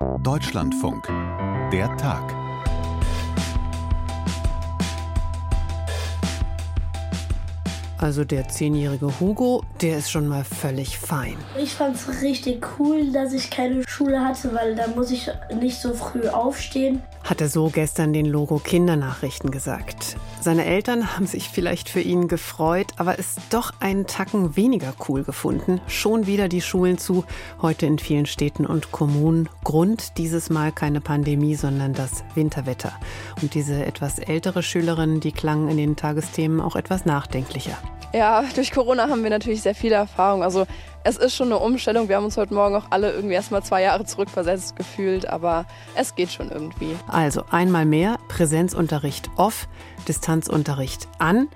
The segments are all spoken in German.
Deutschlandfunk. Der Tag. Also der zehnjährige Hugo, der ist schon mal völlig fein. Ich fand es richtig cool, dass ich keine Schule hatte, weil da muss ich nicht so früh aufstehen. Hat er so gestern den Logo Kindernachrichten gesagt. Seine Eltern haben sich vielleicht für ihn gefreut, aber es doch einen Tacken weniger cool gefunden. Schon wieder die Schulen zu, heute in vielen Städten und Kommunen. Grund dieses Mal keine Pandemie, sondern das Winterwetter. Und diese etwas ältere Schülerin, die klang in den Tagesthemen auch etwas nachdenklicher. Ja, durch Corona haben wir natürlich sehr viele Erfahrungen. Also es ist schon eine Umstellung. Wir haben uns heute Morgen auch alle irgendwie erstmal zwei Jahre zurückversetzt gefühlt, aber es geht schon irgendwie. Also einmal mehr Präsenzunterricht off, Distanzunterricht an.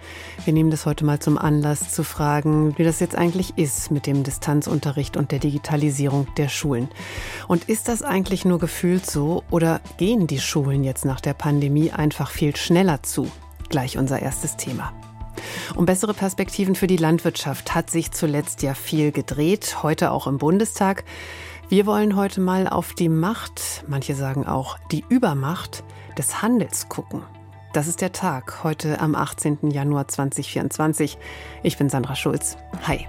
Wir nehmen das heute mal zum Anlass zu fragen, wie das jetzt eigentlich ist mit dem Distanzunterricht und der Digitalisierung der Schulen. Und ist das eigentlich nur gefühlt so oder gehen die Schulen jetzt nach der Pandemie einfach viel schneller zu? Gleich unser erstes Thema. Um bessere Perspektiven für die Landwirtschaft hat sich zuletzt ja viel gedreht, heute auch im Bundestag. Wir wollen heute mal auf die Macht, manche sagen auch die Übermacht des Handels gucken. Das ist der Tag, heute am 18. Januar 2024. Ich bin Sandra Schulz. Hi.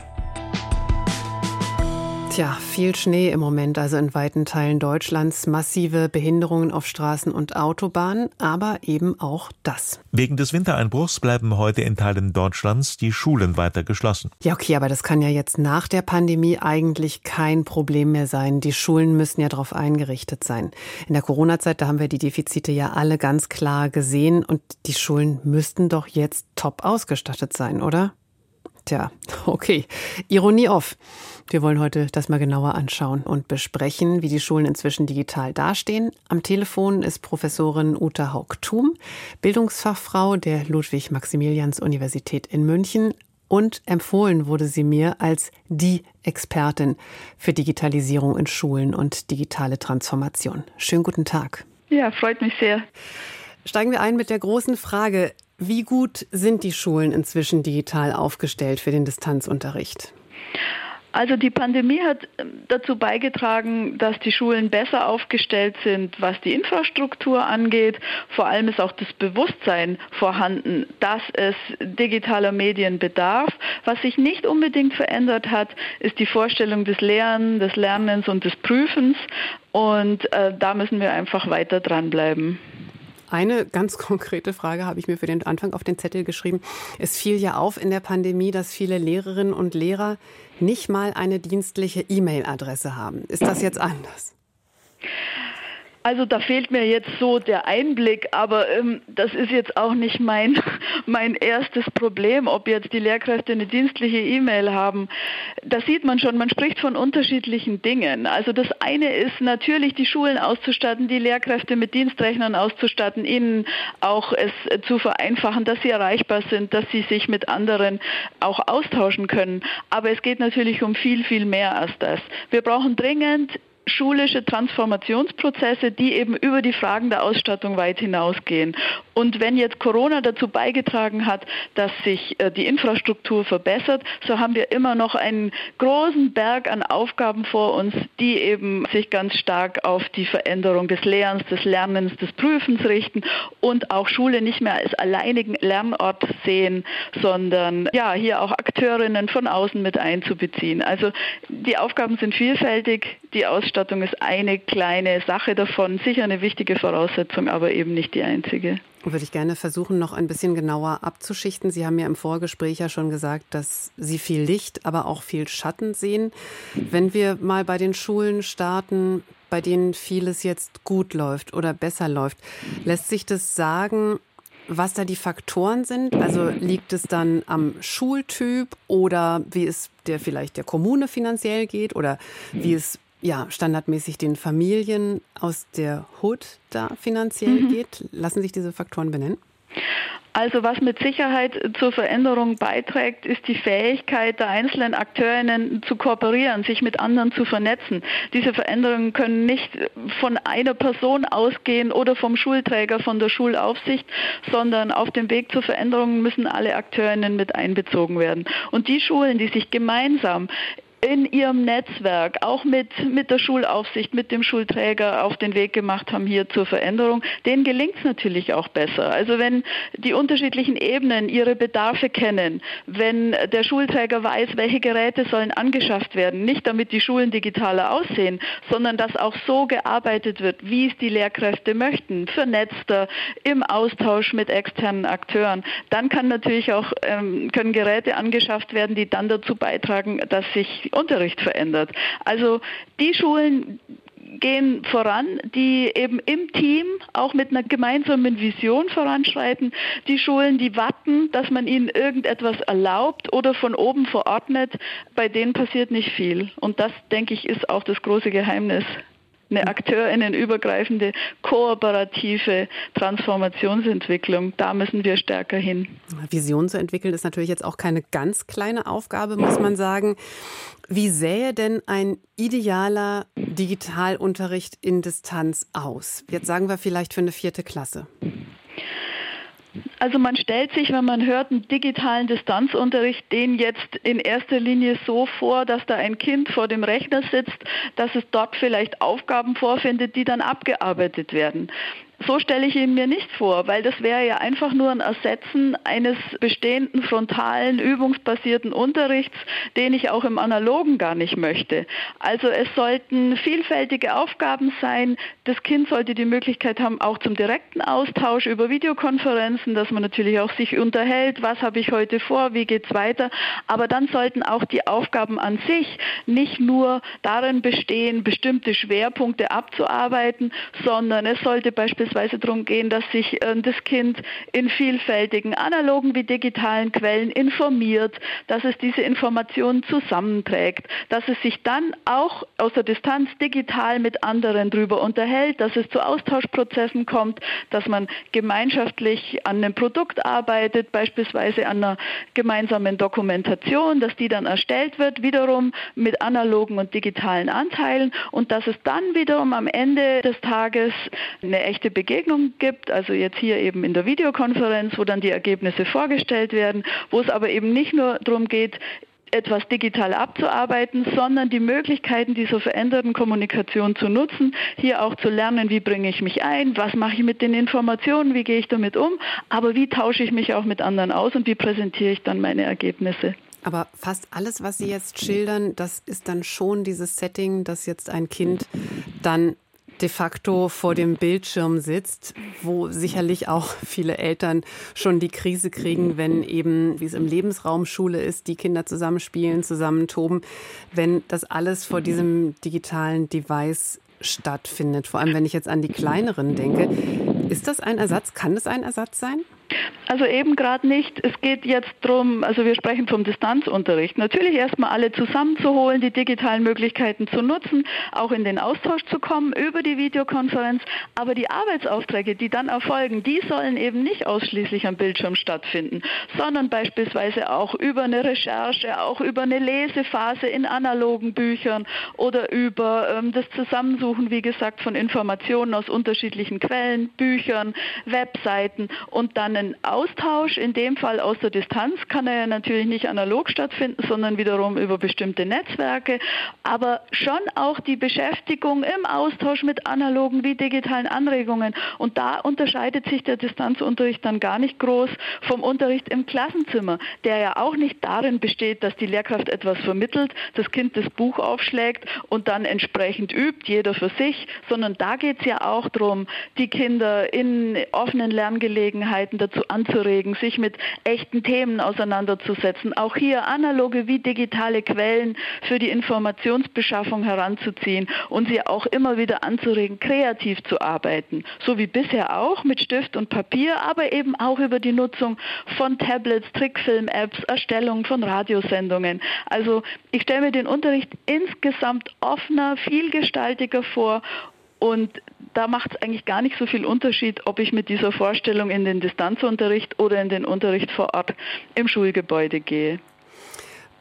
Tja, viel Schnee im Moment, also in weiten Teilen Deutschlands, massive Behinderungen auf Straßen und Autobahnen, aber eben auch das. Wegen des Wintereinbruchs bleiben heute in Teilen Deutschlands die Schulen weiter geschlossen. Ja, okay, aber das kann ja jetzt nach der Pandemie eigentlich kein Problem mehr sein. Die Schulen müssen ja darauf eingerichtet sein. In der Corona-Zeit, da haben wir die Defizite ja alle ganz klar gesehen und die Schulen müssten doch jetzt top ausgestattet sein, oder? Tja, okay. Ironie off. Wir wollen heute das mal genauer anschauen und besprechen, wie die Schulen inzwischen digital dastehen. Am Telefon ist Professorin Uta Haug-Thum, Bildungsfachfrau der Ludwig-Maximilians-Universität in München. Und empfohlen wurde sie mir als die Expertin für Digitalisierung in Schulen und digitale Transformation. Schönen guten Tag. Ja, freut mich sehr. Steigen wir ein mit der großen Frage, wie gut sind die Schulen inzwischen digital aufgestellt für den Distanzunterricht? Also die Pandemie hat ähm, dazu beigetragen, dass die Schulen besser aufgestellt sind, was die Infrastruktur angeht. Vor allem ist auch das Bewusstsein vorhanden, dass es digitaler Medien bedarf. Was sich nicht unbedingt verändert hat, ist die Vorstellung des Lehrens, des Lernens und des Prüfens. Und äh, da müssen wir einfach weiter dranbleiben. Eine ganz konkrete Frage habe ich mir für den Anfang auf den Zettel geschrieben. Es fiel ja auf in der Pandemie, dass viele Lehrerinnen und Lehrer nicht mal eine dienstliche E-Mail-Adresse haben. Ist das jetzt anders? Also da fehlt mir jetzt so der Einblick, aber ähm, das ist jetzt auch nicht mein, mein erstes Problem, ob jetzt die Lehrkräfte eine dienstliche E-Mail haben. Da sieht man schon, man spricht von unterschiedlichen Dingen. Also das eine ist natürlich die Schulen auszustatten, die Lehrkräfte mit Dienstrechnern auszustatten, ihnen auch es zu vereinfachen, dass sie erreichbar sind, dass sie sich mit anderen auch austauschen können. Aber es geht natürlich um viel, viel mehr als das. Wir brauchen dringend schulische Transformationsprozesse, die eben über die Fragen der Ausstattung weit hinausgehen. Und wenn jetzt Corona dazu beigetragen hat, dass sich äh, die Infrastruktur verbessert, so haben wir immer noch einen großen Berg an Aufgaben vor uns, die eben sich ganz stark auf die Veränderung des Lehrens, des Lernens, des Prüfens richten und auch Schule nicht mehr als alleinigen Lernort sehen, sondern ja, hier auch Akteurinnen von außen mit einzubeziehen. Also die Aufgaben sind vielfältig, die Ausstattung ist eine kleine Sache davon, sicher eine wichtige Voraussetzung, aber eben nicht die einzige. Würde ich gerne versuchen, noch ein bisschen genauer abzuschichten. Sie haben ja im Vorgespräch ja schon gesagt, dass Sie viel Licht, aber auch viel Schatten sehen. Wenn wir mal bei den Schulen starten, bei denen vieles jetzt gut läuft oder besser läuft, lässt sich das sagen, was da die Faktoren sind? Also liegt es dann am Schultyp oder wie es der vielleicht der Kommune finanziell geht oder wie es ja, standardmäßig den Familien aus der Hood da finanziell mhm. geht. Lassen sich diese Faktoren benennen? Also was mit Sicherheit zur Veränderung beiträgt, ist die Fähigkeit der einzelnen Akteurinnen zu kooperieren, sich mit anderen zu vernetzen. Diese Veränderungen können nicht von einer Person ausgehen oder vom Schulträger, von der Schulaufsicht, sondern auf dem Weg zur Veränderung müssen alle Akteurinnen mit einbezogen werden. Und die Schulen, die sich gemeinsam in ihrem Netzwerk, auch mit, mit der Schulaufsicht, mit dem Schulträger auf den Weg gemacht haben hier zur Veränderung, denen gelingt es natürlich auch besser. Also wenn die unterschiedlichen Ebenen ihre Bedarfe kennen, wenn der Schulträger weiß, welche Geräte sollen angeschafft werden, nicht damit die Schulen digitaler aussehen, sondern dass auch so gearbeitet wird, wie es die Lehrkräfte möchten, vernetzter, im Austausch mit externen Akteuren, dann kann natürlich auch, ähm, können Geräte angeschafft werden, die dann dazu beitragen, dass sich Unterricht verändert. Also die Schulen, gehen voran, die eben im Team auch mit einer gemeinsamen Vision voranschreiten. Die Schulen, die warten, dass man ihnen irgendetwas erlaubt oder von oben verordnet, bei denen passiert nicht viel. Und das, denke ich, ist auch das große Geheimnis eine akteurinnenübergreifende, kooperative Transformationsentwicklung. Da müssen wir stärker hin. Vision zu entwickeln ist natürlich jetzt auch keine ganz kleine Aufgabe, muss man sagen. Wie sähe denn ein idealer Digitalunterricht in Distanz aus? Jetzt sagen wir vielleicht für eine vierte Klasse. Also man stellt sich, wenn man hört, einen digitalen Distanzunterricht, den jetzt in erster Linie so vor, dass da ein Kind vor dem Rechner sitzt, dass es dort vielleicht Aufgaben vorfindet, die dann abgearbeitet werden. So stelle ich ihn mir nicht vor, weil das wäre ja einfach nur ein Ersetzen eines bestehenden frontalen, übungsbasierten Unterrichts, den ich auch im analogen gar nicht möchte. Also es sollten vielfältige Aufgaben sein. Das Kind sollte die Möglichkeit haben, auch zum direkten Austausch über Videokonferenzen, dass man natürlich auch sich unterhält, was habe ich heute vor, wie geht es weiter. Aber dann sollten auch die Aufgaben an sich nicht nur darin bestehen, bestimmte Schwerpunkte abzuarbeiten, sondern es sollte beispielsweise beispielsweise darum gehen, dass sich äh, das Kind in vielfältigen analogen wie digitalen Quellen informiert, dass es diese Informationen zusammenträgt, dass es sich dann auch aus der Distanz digital mit anderen darüber unterhält, dass es zu Austauschprozessen kommt, dass man gemeinschaftlich an einem Produkt arbeitet, beispielsweise an einer gemeinsamen Dokumentation, dass die dann erstellt wird, wiederum mit analogen und digitalen Anteilen und dass es dann wiederum am Ende des Tages eine echte Begegnung gibt, also jetzt hier eben in der Videokonferenz, wo dann die Ergebnisse vorgestellt werden, wo es aber eben nicht nur darum geht, etwas digital abzuarbeiten, sondern die Möglichkeiten dieser veränderten Kommunikation zu nutzen, hier auch zu lernen, wie bringe ich mich ein, was mache ich mit den Informationen, wie gehe ich damit um, aber wie tausche ich mich auch mit anderen aus und wie präsentiere ich dann meine Ergebnisse. Aber fast alles, was Sie jetzt schildern, das ist dann schon dieses Setting, dass jetzt ein Kind dann de facto vor dem Bildschirm sitzt, wo sicherlich auch viele Eltern schon die Krise kriegen, wenn eben, wie es im Lebensraum Schule ist, die Kinder zusammenspielen, zusammen toben, wenn das alles vor diesem digitalen Device stattfindet. Vor allem, wenn ich jetzt an die kleineren denke. Ist das ein Ersatz? Kann das ein Ersatz sein? Also eben gerade nicht. Es geht jetzt darum, also wir sprechen vom Distanzunterricht. Natürlich erstmal alle zusammenzuholen, die digitalen Möglichkeiten zu nutzen, auch in den Austausch zu kommen über die Videokonferenz. Aber die Arbeitsaufträge, die dann erfolgen, die sollen eben nicht ausschließlich am Bildschirm stattfinden, sondern beispielsweise auch über eine Recherche, auch über eine Lesephase in analogen Büchern oder über ähm, das Zusammensuchen, wie gesagt, von Informationen aus unterschiedlichen Quellen, Büchern, Webseiten und dann einen Austausch, in dem Fall aus der Distanz, kann er ja natürlich nicht analog stattfinden, sondern wiederum über bestimmte Netzwerke, aber schon auch die Beschäftigung im Austausch mit analogen wie digitalen Anregungen. Und da unterscheidet sich der Distanzunterricht dann gar nicht groß vom Unterricht im Klassenzimmer, der ja auch nicht darin besteht, dass die Lehrkraft etwas vermittelt, das Kind das Buch aufschlägt und dann entsprechend übt, jeder für sich, sondern da geht es ja auch darum, die Kinder in offenen Lerngelegenheiten dazu anzuregen, sich mit echten Themen auseinanderzusetzen, auch hier analoge wie digitale Quellen für die Informationsbeschaffung heranzuziehen und sie auch immer wieder anzuregen, kreativ zu arbeiten, so wie bisher auch mit Stift und Papier, aber eben auch über die Nutzung von Tablets, Trickfilm-Apps, Erstellung von Radiosendungen. Also ich stelle mir den Unterricht insgesamt offener, vielgestaltiger vor und da macht es eigentlich gar nicht so viel Unterschied, ob ich mit dieser Vorstellung in den Distanzunterricht oder in den Unterricht vor Ort im Schulgebäude gehe.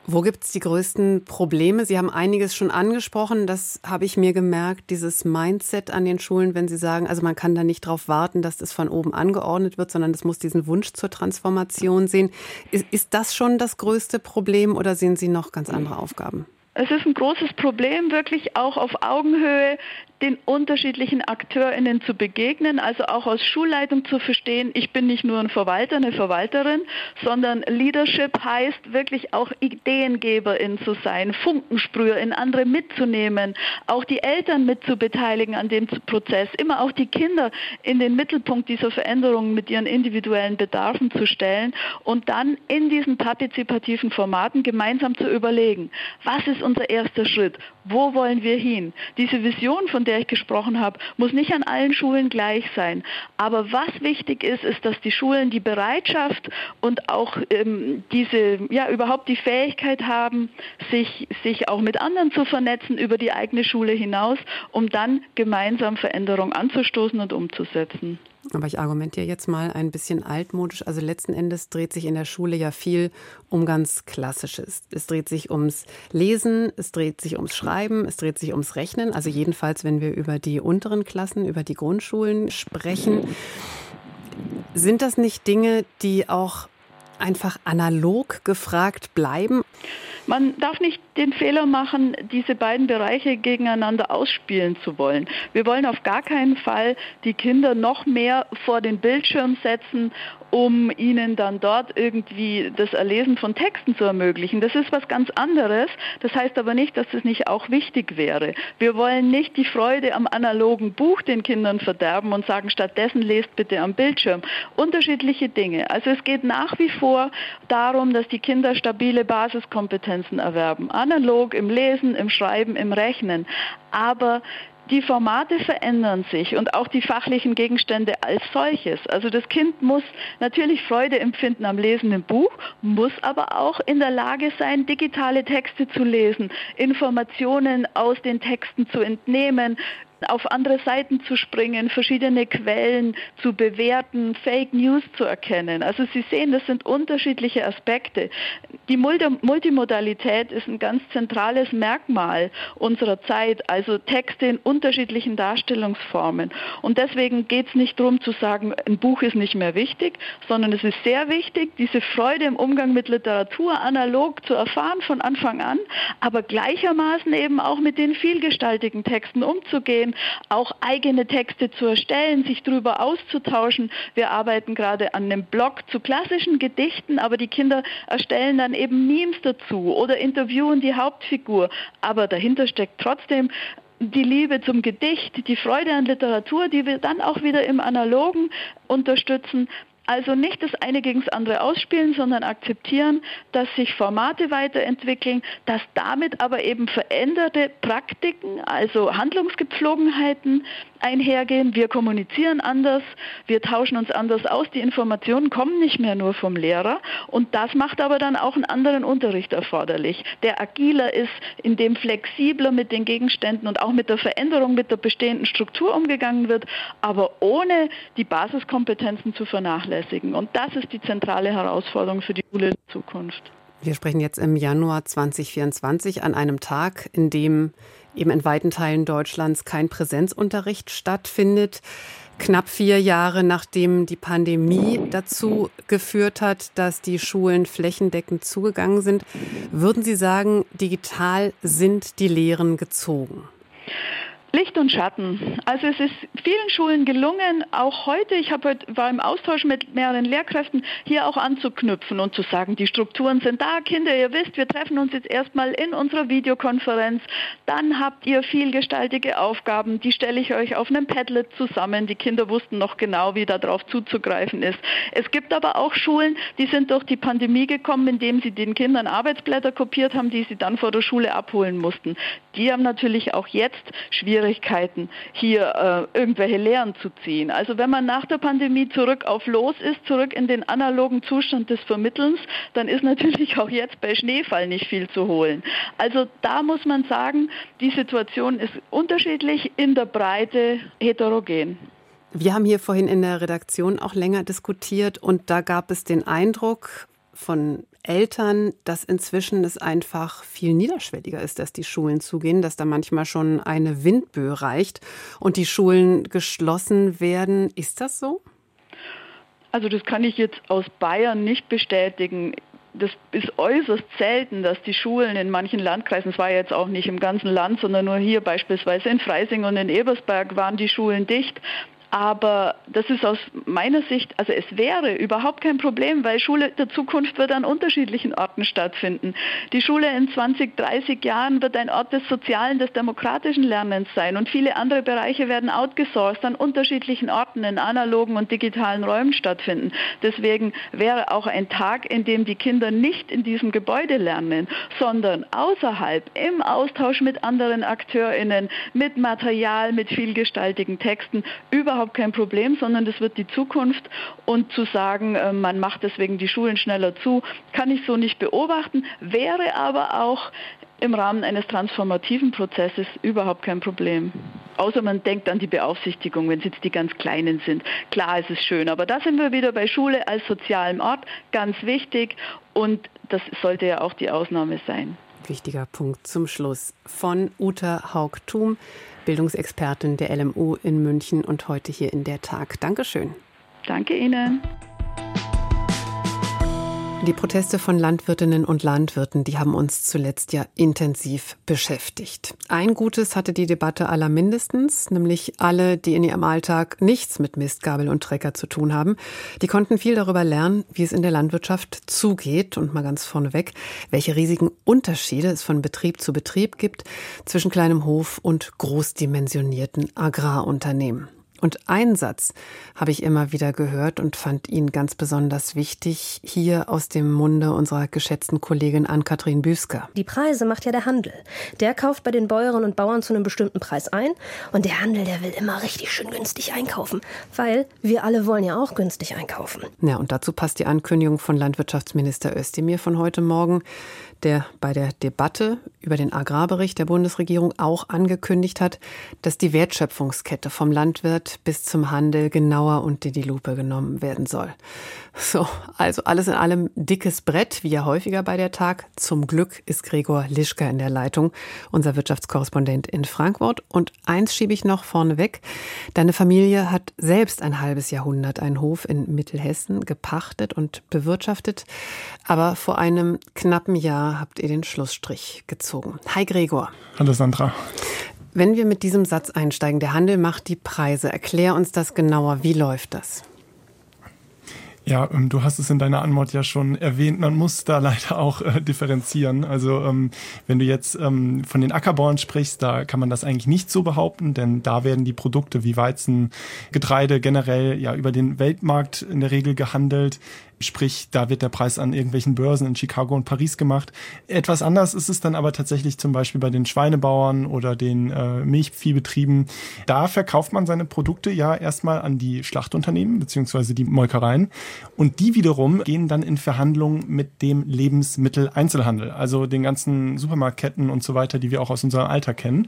Wo gibt es die größten Probleme? Sie haben einiges schon angesprochen. Das habe ich mir gemerkt, dieses Mindset an den Schulen, wenn Sie sagen, also man kann da nicht darauf warten, dass das von oben angeordnet wird, sondern es muss diesen Wunsch zur Transformation sehen. Ist, ist das schon das größte Problem oder sehen Sie noch ganz andere Aufgaben? Es ist ein großes Problem, wirklich auch auf Augenhöhe den unterschiedlichen AkteurInnen zu begegnen, also auch als Schulleitung zu verstehen, ich bin nicht nur ein Verwalter, eine Verwalterin, sondern Leadership heißt wirklich auch Ideengeberin zu sein, Funkensprüher in andere mitzunehmen, auch die Eltern mitzubeteiligen an dem Prozess, immer auch die Kinder in den Mittelpunkt dieser Veränderungen mit ihren individuellen Bedarfen zu stellen und dann in diesen partizipativen Formaten gemeinsam zu überlegen, was ist unser erster Schritt, wo wollen wir hin? Diese Vision, von der ich gesprochen habe, muss nicht an allen Schulen gleich sein. Aber was wichtig ist, ist, dass die Schulen die Bereitschaft und auch ähm, diese, ja, überhaupt die Fähigkeit haben, sich, sich auch mit anderen zu vernetzen über die eigene Schule hinaus, um dann gemeinsam Veränderung anzustoßen und umzusetzen. Aber ich argumentiere jetzt mal ein bisschen altmodisch. Also letzten Endes dreht sich in der Schule ja viel um ganz Klassisches. Es dreht sich ums Lesen, es dreht sich ums Schreiben, es dreht sich ums Rechnen. Also jedenfalls, wenn wir über die unteren Klassen, über die Grundschulen sprechen. Sind das nicht Dinge, die auch einfach analog gefragt bleiben? Man darf nicht den Fehler machen, diese beiden Bereiche gegeneinander ausspielen zu wollen. Wir wollen auf gar keinen Fall die Kinder noch mehr vor den Bildschirm setzen, um ihnen dann dort irgendwie das Erlesen von Texten zu ermöglichen. Das ist was ganz anderes. Das heißt aber nicht, dass es nicht auch wichtig wäre. Wir wollen nicht die Freude am analogen Buch den Kindern verderben und sagen, stattdessen lest bitte am Bildschirm. Unterschiedliche Dinge. Also es geht nach wie vor darum, dass die Kinder stabile Basiskompetenzen erwerben analog im Lesen, im Schreiben, im Rechnen. Aber die Formate verändern sich und auch die fachlichen Gegenstände als solches. Also das Kind muss natürlich Freude empfinden am Lesen im Buch, muss aber auch in der Lage sein, digitale Texte zu lesen, Informationen aus den Texten zu entnehmen, auf andere Seiten zu springen, verschiedene Quellen zu bewerten, Fake News zu erkennen. Also Sie sehen, das sind unterschiedliche Aspekte. Die Multimodalität ist ein ganz zentrales Merkmal unserer Zeit, also Texte in unterschiedlichen Darstellungsformen. Und deswegen geht es nicht darum zu sagen, ein Buch ist nicht mehr wichtig, sondern es ist sehr wichtig, diese Freude im Umgang mit Literatur analog zu erfahren von Anfang an, aber gleichermaßen eben auch mit den vielgestaltigen Texten umzugehen, auch eigene Texte zu erstellen, sich darüber auszutauschen. Wir arbeiten gerade an einem Blog zu klassischen Gedichten, aber die Kinder erstellen dann eben Memes dazu oder interviewen die Hauptfigur. Aber dahinter steckt trotzdem die Liebe zum Gedicht, die Freude an Literatur, die wir dann auch wieder im Analogen unterstützen. Also nicht das eine gegen das andere ausspielen, sondern akzeptieren, dass sich Formate weiterentwickeln, dass damit aber eben veränderte Praktiken, also Handlungsgepflogenheiten einhergehen. Wir kommunizieren anders, wir tauschen uns anders aus, die Informationen kommen nicht mehr nur vom Lehrer und das macht aber dann auch einen anderen Unterricht erforderlich, der agiler ist, in dem flexibler mit den Gegenständen und auch mit der Veränderung, mit der bestehenden Struktur umgegangen wird, aber ohne die Basiskompetenzen zu vernachlässigen. Und das ist die zentrale Herausforderung für die Schule der Zukunft. Wir sprechen jetzt im Januar 2024 an einem Tag, in dem eben in weiten Teilen Deutschlands kein Präsenzunterricht stattfindet. Knapp vier Jahre nachdem die Pandemie dazu geführt hat, dass die Schulen flächendeckend zugegangen sind, würden Sie sagen, digital sind die Lehren gezogen? Licht und Schatten. Also es ist vielen Schulen gelungen, auch heute, ich habe heute, war im Austausch mit mehreren Lehrkräften, hier auch anzuknüpfen und zu sagen, die Strukturen sind da, Kinder, ihr wisst, wir treffen uns jetzt erstmal in unserer Videokonferenz, dann habt ihr vielgestaltige Aufgaben, die stelle ich euch auf einem Padlet zusammen. Die Kinder wussten noch genau, wie darauf zuzugreifen ist. Es gibt aber auch Schulen, die sind durch die Pandemie gekommen, indem sie den Kindern Arbeitsblätter kopiert haben, die sie dann vor der Schule abholen mussten. Die haben natürlich auch jetzt schwierige Schwierigkeiten, hier äh, irgendwelche Lehren zu ziehen. Also wenn man nach der Pandemie zurück auf Los ist, zurück in den analogen Zustand des Vermittelns, dann ist natürlich auch jetzt bei Schneefall nicht viel zu holen. Also da muss man sagen, die Situation ist unterschiedlich, in der Breite heterogen. Wir haben hier vorhin in der Redaktion auch länger diskutiert und da gab es den Eindruck von Eltern, dass inzwischen es einfach viel niederschwelliger ist, dass die Schulen zugehen, dass da manchmal schon eine Windböe reicht und die Schulen geschlossen werden. Ist das so? Also das kann ich jetzt aus Bayern nicht bestätigen. das ist äußerst selten, dass die Schulen in manchen Landkreisen, es war jetzt auch nicht im ganzen Land, sondern nur hier beispielsweise in Freising und in Ebersberg waren die Schulen dicht. Aber das ist aus meiner Sicht, also es wäre überhaupt kein Problem, weil Schule der Zukunft wird an unterschiedlichen Orten stattfinden. Die Schule in 20, 30 Jahren wird ein Ort des sozialen, des demokratischen Lernens sein und viele andere Bereiche werden outgesourced an unterschiedlichen Orten in analogen und digitalen Räumen stattfinden. Deswegen wäre auch ein Tag, in dem die Kinder nicht in diesem Gebäude lernen, sondern außerhalb im Austausch mit anderen AkteurInnen, mit Material, mit vielgestaltigen Texten überhaupt überhaupt kein Problem, sondern das wird die Zukunft. Und zu sagen, äh, man macht deswegen die Schulen schneller zu, kann ich so nicht beobachten, wäre aber auch im Rahmen eines transformativen Prozesses überhaupt kein Problem. Außer man denkt an die Beaufsichtigung, wenn es jetzt die ganz Kleinen sind. Klar ist es schön, aber da sind wir wieder bei Schule als sozialem Ort, ganz wichtig und das sollte ja auch die Ausnahme sein. Wichtiger Punkt zum Schluss von Uta Haug-Thum. Bildungsexpertin der LMU in München und heute hier in der Tag. Dankeschön. Danke Ihnen. Die Proteste von Landwirtinnen und Landwirten, die haben uns zuletzt ja intensiv beschäftigt. Ein Gutes hatte die Debatte aller mindestens, nämlich alle, die in ihrem Alltag nichts mit Mistgabel und Trecker zu tun haben. Die konnten viel darüber lernen, wie es in der Landwirtschaft zugeht und mal ganz vorneweg, welche riesigen Unterschiede es von Betrieb zu Betrieb gibt zwischen kleinem Hof und großdimensionierten Agrarunternehmen. Und einen Satz habe ich immer wieder gehört und fand ihn ganz besonders wichtig, hier aus dem Munde unserer geschätzten Kollegin Ann-Kathrin Büsker. Die Preise macht ja der Handel. Der kauft bei den Bäuerinnen und Bauern zu einem bestimmten Preis ein und der Handel, der will immer richtig schön günstig einkaufen, weil wir alle wollen ja auch günstig einkaufen. Ja, und dazu passt die Ankündigung von Landwirtschaftsminister Özdemir von heute Morgen, der bei der Debatte über den Agrarbericht der Bundesregierung auch angekündigt hat, dass die Wertschöpfungskette vom Landwirt bis zum Handel genauer unter die Lupe genommen werden soll. So, also alles in allem dickes Brett, wie ja häufiger bei der Tag. Zum Glück ist Gregor Lischka in der Leitung, unser Wirtschaftskorrespondent in Frankfurt. Und eins schiebe ich noch vorneweg. Deine Familie hat selbst ein halbes Jahrhundert einen Hof in Mittelhessen gepachtet und bewirtschaftet. Aber vor einem knappen Jahr habt ihr den Schlussstrich gezogen. Hi Gregor. Hallo Sandra. Wenn wir mit diesem Satz einsteigen, der Handel macht die Preise, erklär uns das genauer. Wie läuft das? Ja, ähm, du hast es in deiner Antwort ja schon erwähnt, man muss da leider auch äh, differenzieren. Also ähm, wenn du jetzt ähm, von den Ackerbauern sprichst, da kann man das eigentlich nicht so behaupten, denn da werden die Produkte wie Weizen, Getreide generell ja über den Weltmarkt in der Regel gehandelt. Sprich, da wird der Preis an irgendwelchen Börsen in Chicago und Paris gemacht. Etwas anders ist es dann aber tatsächlich zum Beispiel bei den Schweinebauern oder den äh, Milchviehbetrieben. Da verkauft man seine Produkte ja erstmal an die Schlachtunternehmen beziehungsweise die Molkereien und die wiederum gehen dann in Verhandlungen mit dem Lebensmitteleinzelhandel, also den ganzen Supermarktketten und so weiter, die wir auch aus unserem Alter kennen.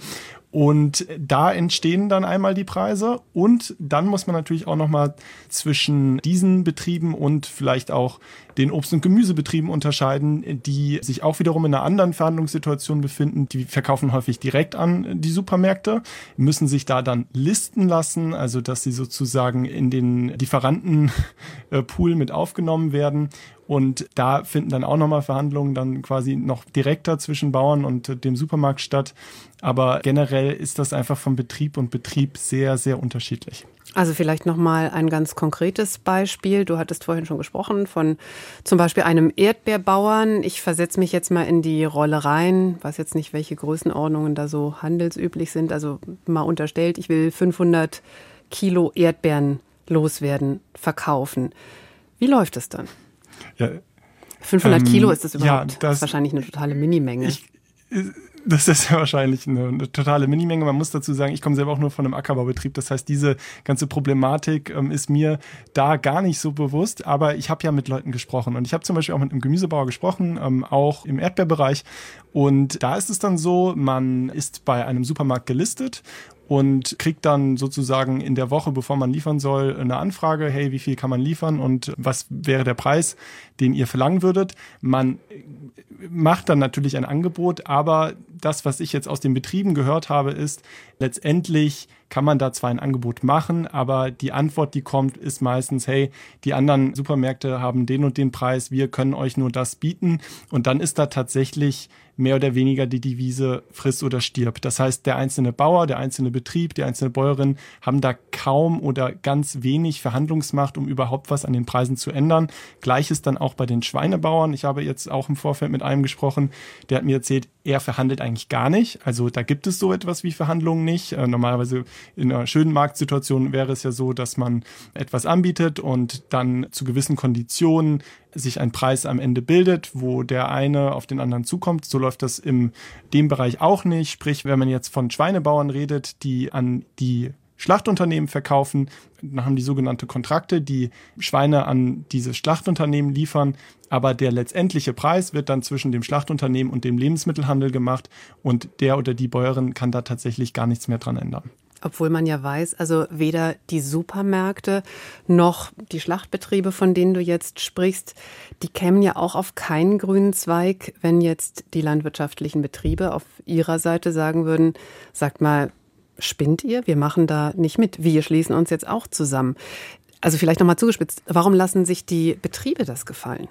Und da entstehen dann einmal die Preise und dann muss man natürlich auch noch mal zwischen diesen Betrieben und vielleicht auch den Obst- und Gemüsebetrieben unterscheiden, die sich auch wiederum in einer anderen Verhandlungssituation befinden. Die verkaufen häufig direkt an die Supermärkte, müssen sich da dann listen lassen, also dass sie sozusagen in den Lieferantenpool mit aufgenommen werden. Und da finden dann auch nochmal Verhandlungen dann quasi noch direkter zwischen Bauern und dem Supermarkt statt. Aber generell ist das einfach von Betrieb und Betrieb sehr, sehr unterschiedlich. Also vielleicht noch mal ein ganz konkretes Beispiel. Du hattest vorhin schon gesprochen von zum Beispiel einem Erdbeerbauern. Ich versetze mich jetzt mal in die Rolle rein, weiß jetzt nicht, welche Größenordnungen da so handelsüblich sind. Also mal unterstellt, ich will 500 Kilo Erdbeeren loswerden, verkaufen. Wie läuft es dann? Ja, 500 ähm, Kilo ist das überhaupt? Ja, das, das ist wahrscheinlich eine totale Minimenge. Ich, das ist ja wahrscheinlich eine, eine, totale Minimenge. Man muss dazu sagen, ich komme selber auch nur von einem Ackerbaubetrieb. Das heißt, diese ganze Problematik ähm, ist mir da gar nicht so bewusst. Aber ich habe ja mit Leuten gesprochen. Und ich habe zum Beispiel auch mit einem Gemüsebauer gesprochen, ähm, auch im Erdbeerbereich. Und da ist es dann so, man ist bei einem Supermarkt gelistet und kriegt dann sozusagen in der Woche, bevor man liefern soll, eine Anfrage, hey, wie viel kann man liefern und was wäre der Preis, den ihr verlangen würdet. Man macht dann natürlich ein Angebot, aber das, was ich jetzt aus den Betrieben gehört habe, ist, letztendlich kann man da zwar ein Angebot machen, aber die Antwort, die kommt, ist meistens, hey, die anderen Supermärkte haben den und den Preis, wir können euch nur das bieten. Und dann ist da tatsächlich mehr oder weniger die Devise friss oder stirb. Das heißt, der einzelne Bauer, der einzelne Betrieb, die einzelne Bäuerin haben da kaum oder ganz wenig Verhandlungsmacht, um überhaupt was an den Preisen zu ändern. Gleiches dann auch bei den Schweinebauern. Ich habe jetzt auch im Vorfeld mit einem gesprochen, der hat mir erzählt, er verhandelt eigentlich gar nicht. Also da gibt es so etwas wie Verhandlungen nicht. Äh, normalerweise in einer schönen Marktsituation wäre es ja so, dass man etwas anbietet und dann zu gewissen Konditionen sich ein Preis am Ende bildet, wo der eine auf den anderen zukommt. So läuft das in dem Bereich auch nicht. Sprich, wenn man jetzt von Schweinebauern redet, die an die Schlachtunternehmen verkaufen, dann haben die sogenannte Kontrakte, die Schweine an diese Schlachtunternehmen liefern, aber der letztendliche Preis wird dann zwischen dem Schlachtunternehmen und dem Lebensmittelhandel gemacht und der oder die Bäuerin kann da tatsächlich gar nichts mehr dran ändern. Obwohl man ja weiß, also weder die Supermärkte noch die Schlachtbetriebe, von denen du jetzt sprichst, die kämen ja auch auf keinen grünen Zweig, wenn jetzt die landwirtschaftlichen Betriebe auf ihrer Seite sagen würden, sagt mal, spinnt ihr? Wir machen da nicht mit. Wir schließen uns jetzt auch zusammen. Also vielleicht nochmal zugespitzt, warum lassen sich die Betriebe das gefallen?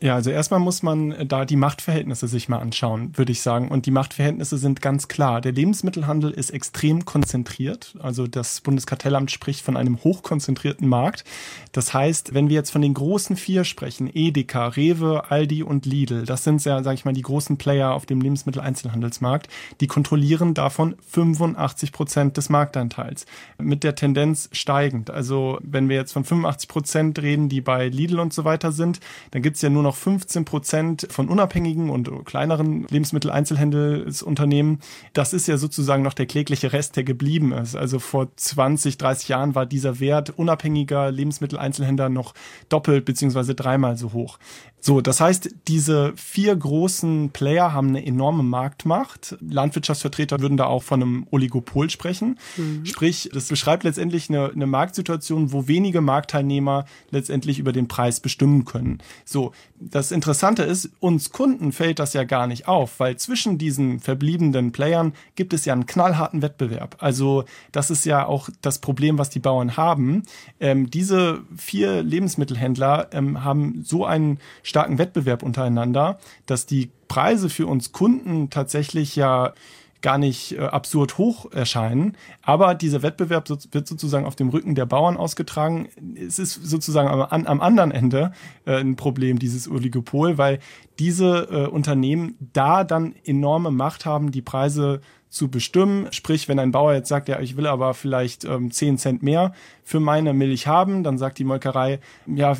Ja, also erstmal muss man da die Machtverhältnisse sich mal anschauen, würde ich sagen. Und die Machtverhältnisse sind ganz klar. Der Lebensmittelhandel ist extrem konzentriert. Also das Bundeskartellamt spricht von einem hochkonzentrierten Markt. Das heißt, wenn wir jetzt von den großen vier sprechen, Edeka, Rewe, Aldi und Lidl, das sind ja, sage ich mal, die großen Player auf dem Lebensmitteleinzelhandelsmarkt, die kontrollieren davon 85 Prozent des Marktanteils. Mit der Tendenz steigend. Also wenn wir jetzt von 85 Prozent reden, die bei Lidl und so weiter sind, dann gibt's ja nur noch 15 Prozent von unabhängigen und kleineren Lebensmitteleinzelhandelsunternehmen. Das ist ja sozusagen noch der klägliche Rest, der geblieben ist. Also vor 20, 30 Jahren war dieser Wert unabhängiger Lebensmitteleinzelhändler noch doppelt beziehungsweise dreimal so hoch. So, das heißt, diese vier großen Player haben eine enorme Marktmacht. Landwirtschaftsvertreter würden da auch von einem Oligopol sprechen. Mhm. Sprich, das beschreibt letztendlich eine, eine Marktsituation, wo wenige Marktteilnehmer letztendlich über den Preis bestimmen können. So, das Interessante ist, uns Kunden fällt das ja gar nicht auf, weil zwischen diesen verbliebenen Playern gibt es ja einen knallharten Wettbewerb. Also das ist ja auch das Problem, was die Bauern haben. Ähm, diese vier Lebensmittelhändler ähm, haben so einen starken Wettbewerb untereinander, dass die Preise für uns Kunden tatsächlich ja gar nicht äh, absurd hoch erscheinen. Aber dieser Wettbewerb wird sozusagen auf dem Rücken der Bauern ausgetragen. Es ist sozusagen am, am anderen Ende äh, ein Problem, dieses Oligopol, weil diese äh, Unternehmen da dann enorme Macht haben, die Preise zu bestimmen. Sprich, wenn ein Bauer jetzt sagt, ja, ich will aber vielleicht ähm, 10 Cent mehr für meine Milch haben, dann sagt die Molkerei, ja,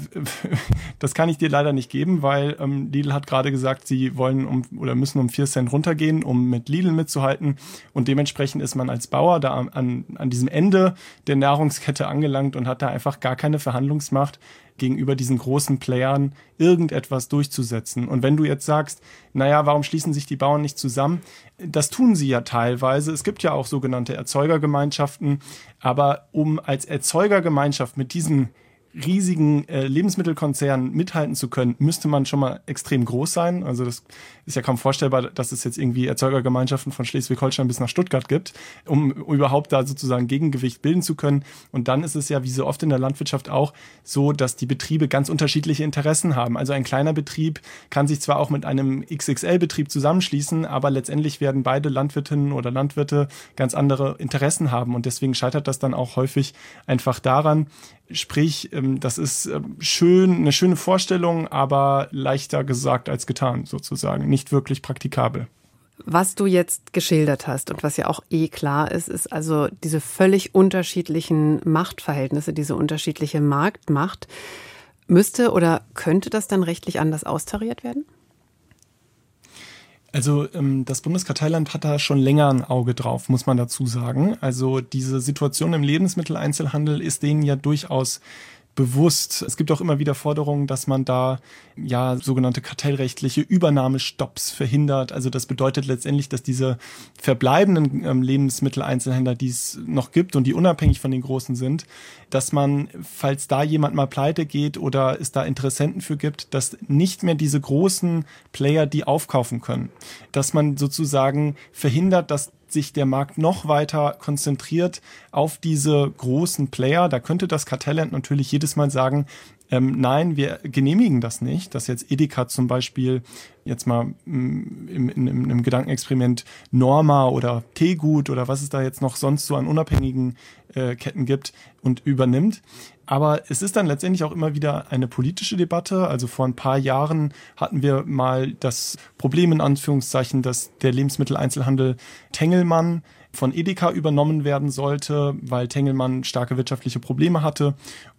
das kann ich dir leider nicht geben, weil ähm, Lidl hat gerade gesagt, sie wollen um oder müssen um 4 Cent runtergehen, um mit Lidl mitzuhalten. Und dementsprechend ist man als Bauer da an, an diesem Ende der Nahrungskette angelangt und hat da einfach gar keine Verhandlungsmacht, gegenüber diesen großen Playern irgendetwas durchzusetzen. Und wenn du jetzt sagst, naja, warum schließen sich die Bauern nicht zusammen? Das tun sie ja teilweise. Es gibt ja auch sogenannte Erzeugergemeinschaften. Aber um als Erzeugergemeinschaft mit diesen riesigen äh, Lebensmittelkonzernen mithalten zu können, müsste man schon mal extrem groß sein. Also das ist ja kaum vorstellbar, dass es jetzt irgendwie Erzeugergemeinschaften von Schleswig-Holstein bis nach Stuttgart gibt, um überhaupt da sozusagen Gegengewicht bilden zu können. Und dann ist es ja, wie so oft in der Landwirtschaft auch, so, dass die Betriebe ganz unterschiedliche Interessen haben. Also ein kleiner Betrieb kann sich zwar auch mit einem XXL-Betrieb zusammenschließen, aber letztendlich werden beide Landwirtinnen oder Landwirte ganz andere Interessen haben. Und deswegen scheitert das dann auch häufig einfach daran, Sprich, ähm, das ist ähm, schön, eine schöne Vorstellung, aber leichter gesagt als getan, sozusagen. Nicht wirklich praktikabel. Was du jetzt geschildert hast und was ja auch eh klar ist, ist also diese völlig unterschiedlichen Machtverhältnisse, diese unterschiedliche Marktmacht. Müsste oder könnte das dann rechtlich anders austariert werden? Also ähm, das Bundeskarteiland hat da schon länger ein Auge drauf, muss man dazu sagen. Also diese Situation im Lebensmitteleinzelhandel ist denen ja durchaus bewusst. Es gibt auch immer wieder Forderungen, dass man da ja sogenannte kartellrechtliche Übernahmestopps verhindert. Also das bedeutet letztendlich, dass diese verbleibenden ähm, Lebensmitteleinzelhändler, die es noch gibt und die unabhängig von den großen sind, dass man, falls da jemand mal pleite geht oder es da Interessenten für gibt, dass nicht mehr diese großen Player die aufkaufen können. Dass man sozusagen verhindert, dass sich der Markt noch weiter konzentriert auf diese großen Player, da könnte das Kartellamt natürlich jedes Mal sagen, ähm, nein, wir genehmigen das nicht, dass jetzt Edeka zum Beispiel jetzt mal mm, im, im, im Gedankenexperiment Norma oder Teegut oder was es da jetzt noch sonst so an unabhängigen äh, Ketten gibt und übernimmt. Aber es ist dann letztendlich auch immer wieder eine politische Debatte. Also vor ein paar Jahren hatten wir mal das Problem in Anführungszeichen, dass der Lebensmitteleinzelhandel Tengelmann von Edeka übernommen werden sollte, weil Tengelmann starke wirtschaftliche Probleme hatte.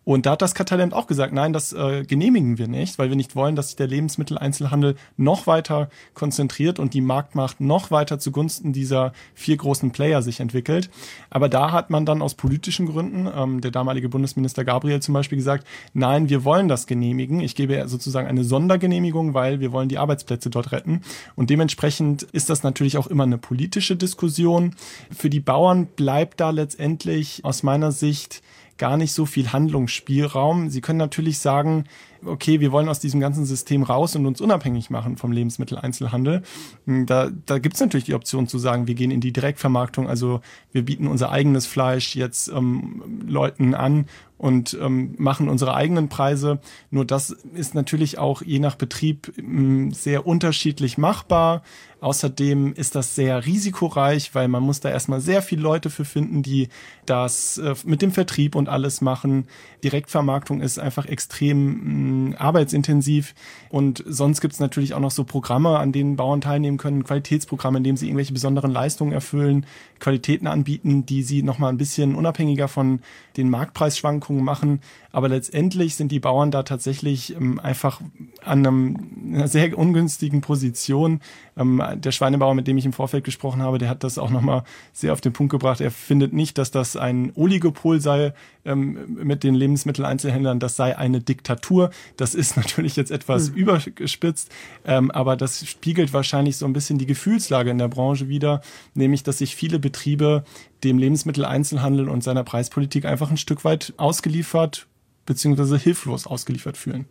Und da hat das Kartellamt auch gesagt, nein, das äh, genehmigen wir nicht, weil wir nicht wollen, dass sich der Lebensmitteleinzelhandel noch weiter konzentriert und die Marktmacht noch weiter zugunsten dieser vier großen Player sich entwickelt. Aber da hat man dann aus politischen Gründen, ähm, der damalige Bundesminister Gabriel zum Beispiel gesagt, nein, wir wollen das genehmigen. Ich gebe sozusagen eine Sondergenehmigung, weil wir wollen die Arbeitsplätze dort retten. Und dementsprechend ist das natürlich auch immer eine politische Diskussion. Für die Bauern bleibt da letztendlich aus meiner Sicht gar nicht so viel Handlungsspielraum. Sie können natürlich sagen, okay, wir wollen aus diesem ganzen System raus und uns unabhängig machen vom Lebensmitteleinzelhandel. Da, da gibt es natürlich die Option zu sagen, wir gehen in die Direktvermarktung, also wir bieten unser eigenes Fleisch jetzt ähm, Leuten an und ähm, machen unsere eigenen Preise. Nur das ist natürlich auch je nach Betrieb ähm, sehr unterschiedlich machbar. Außerdem ist das sehr risikoreich, weil man muss da erstmal sehr viele Leute für finden, die das äh, mit dem Vertrieb und alles machen. Direktvermarktung ist einfach extrem mh, arbeitsintensiv. Und sonst gibt es natürlich auch noch so Programme, an denen Bauern teilnehmen können, Qualitätsprogramme, in denen sie irgendwelche besonderen Leistungen erfüllen, Qualitäten anbieten, die sie nochmal ein bisschen unabhängiger von den Marktpreisschwankungen machen. Aber letztendlich sind die Bauern da tatsächlich ähm, einfach an einem, einer sehr ungünstigen Position. Ähm, der Schweinebauer, mit dem ich im Vorfeld gesprochen habe, der hat das auch nochmal sehr auf den Punkt gebracht. Er findet nicht, dass das ein Oligopol sei ähm, mit den Lebensmitteleinzelhändlern, das sei eine Diktatur. Das ist natürlich jetzt etwas mhm. überspitzt, ähm, aber das spiegelt wahrscheinlich so ein bisschen die Gefühlslage in der Branche wider, nämlich dass sich viele Betriebe dem Lebensmitteleinzelhandel und seiner Preispolitik einfach ein Stück weit ausgeliefert bzw. hilflos ausgeliefert fühlen.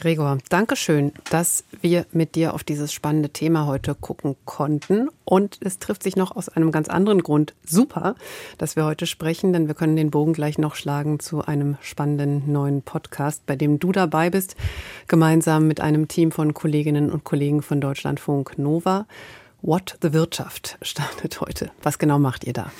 Gregor, danke schön, dass wir mit dir auf dieses spannende Thema heute gucken konnten. Und es trifft sich noch aus einem ganz anderen Grund super, dass wir heute sprechen, denn wir können den Bogen gleich noch schlagen zu einem spannenden neuen Podcast, bei dem du dabei bist, gemeinsam mit einem Team von Kolleginnen und Kollegen von Deutschlandfunk Nova. What the Wirtschaft startet heute. Was genau macht ihr da?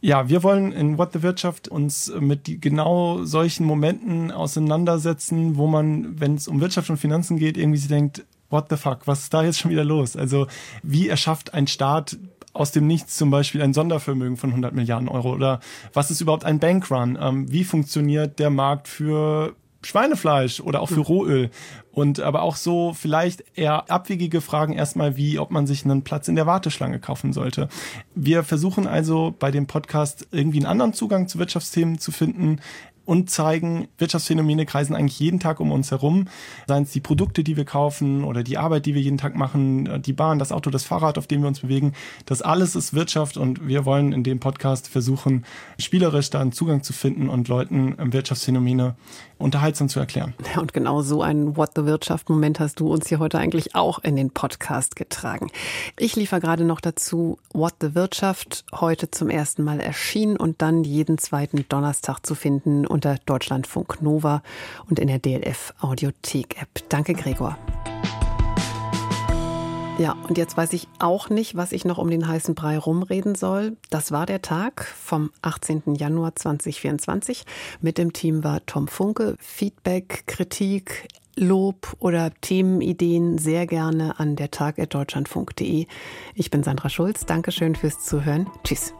Ja, wir wollen in What the Wirtschaft uns mit genau solchen Momenten auseinandersetzen, wo man, wenn es um Wirtschaft und Finanzen geht, irgendwie sich denkt, what the fuck, was ist da jetzt schon wieder los? Also wie erschafft ein Staat aus dem Nichts zum Beispiel ein Sondervermögen von 100 Milliarden Euro? Oder was ist überhaupt ein Bankrun? Ähm, wie funktioniert der Markt für Schweinefleisch oder auch für Rohöl. Und aber auch so vielleicht eher abwegige Fragen erstmal wie, ob man sich einen Platz in der Warteschlange kaufen sollte. Wir versuchen also bei dem Podcast irgendwie einen anderen Zugang zu Wirtschaftsthemen zu finden, und zeigen, Wirtschaftsphänomene kreisen eigentlich jeden Tag um uns herum. Seien es die Produkte, die wir kaufen oder die Arbeit, die wir jeden Tag machen, die Bahn, das Auto, das Fahrrad, auf dem wir uns bewegen. Das alles ist Wirtschaft und wir wollen in dem Podcast versuchen, spielerisch da einen Zugang zu finden und Leuten Wirtschaftsphänomene unterhaltsam zu erklären. Ja, und genau so einen What the Wirtschaft-Moment hast du uns hier heute eigentlich auch in den Podcast getragen. Ich liefere gerade noch dazu What the Wirtschaft, heute zum ersten Mal erschienen und dann jeden zweiten Donnerstag zu finden unter Deutschlandfunk Nova und in der DLF Audiothek App. Danke, Gregor. Ja, und jetzt weiß ich auch nicht, was ich noch um den heißen Brei rumreden soll. Das war der Tag vom 18. Januar 2024. Mit dem Team war Tom Funke. Feedback, Kritik, Lob oder Themenideen sehr gerne an der Tag.deutschlandfunk.de. Ich bin Sandra Schulz. Dankeschön fürs Zuhören. Tschüss.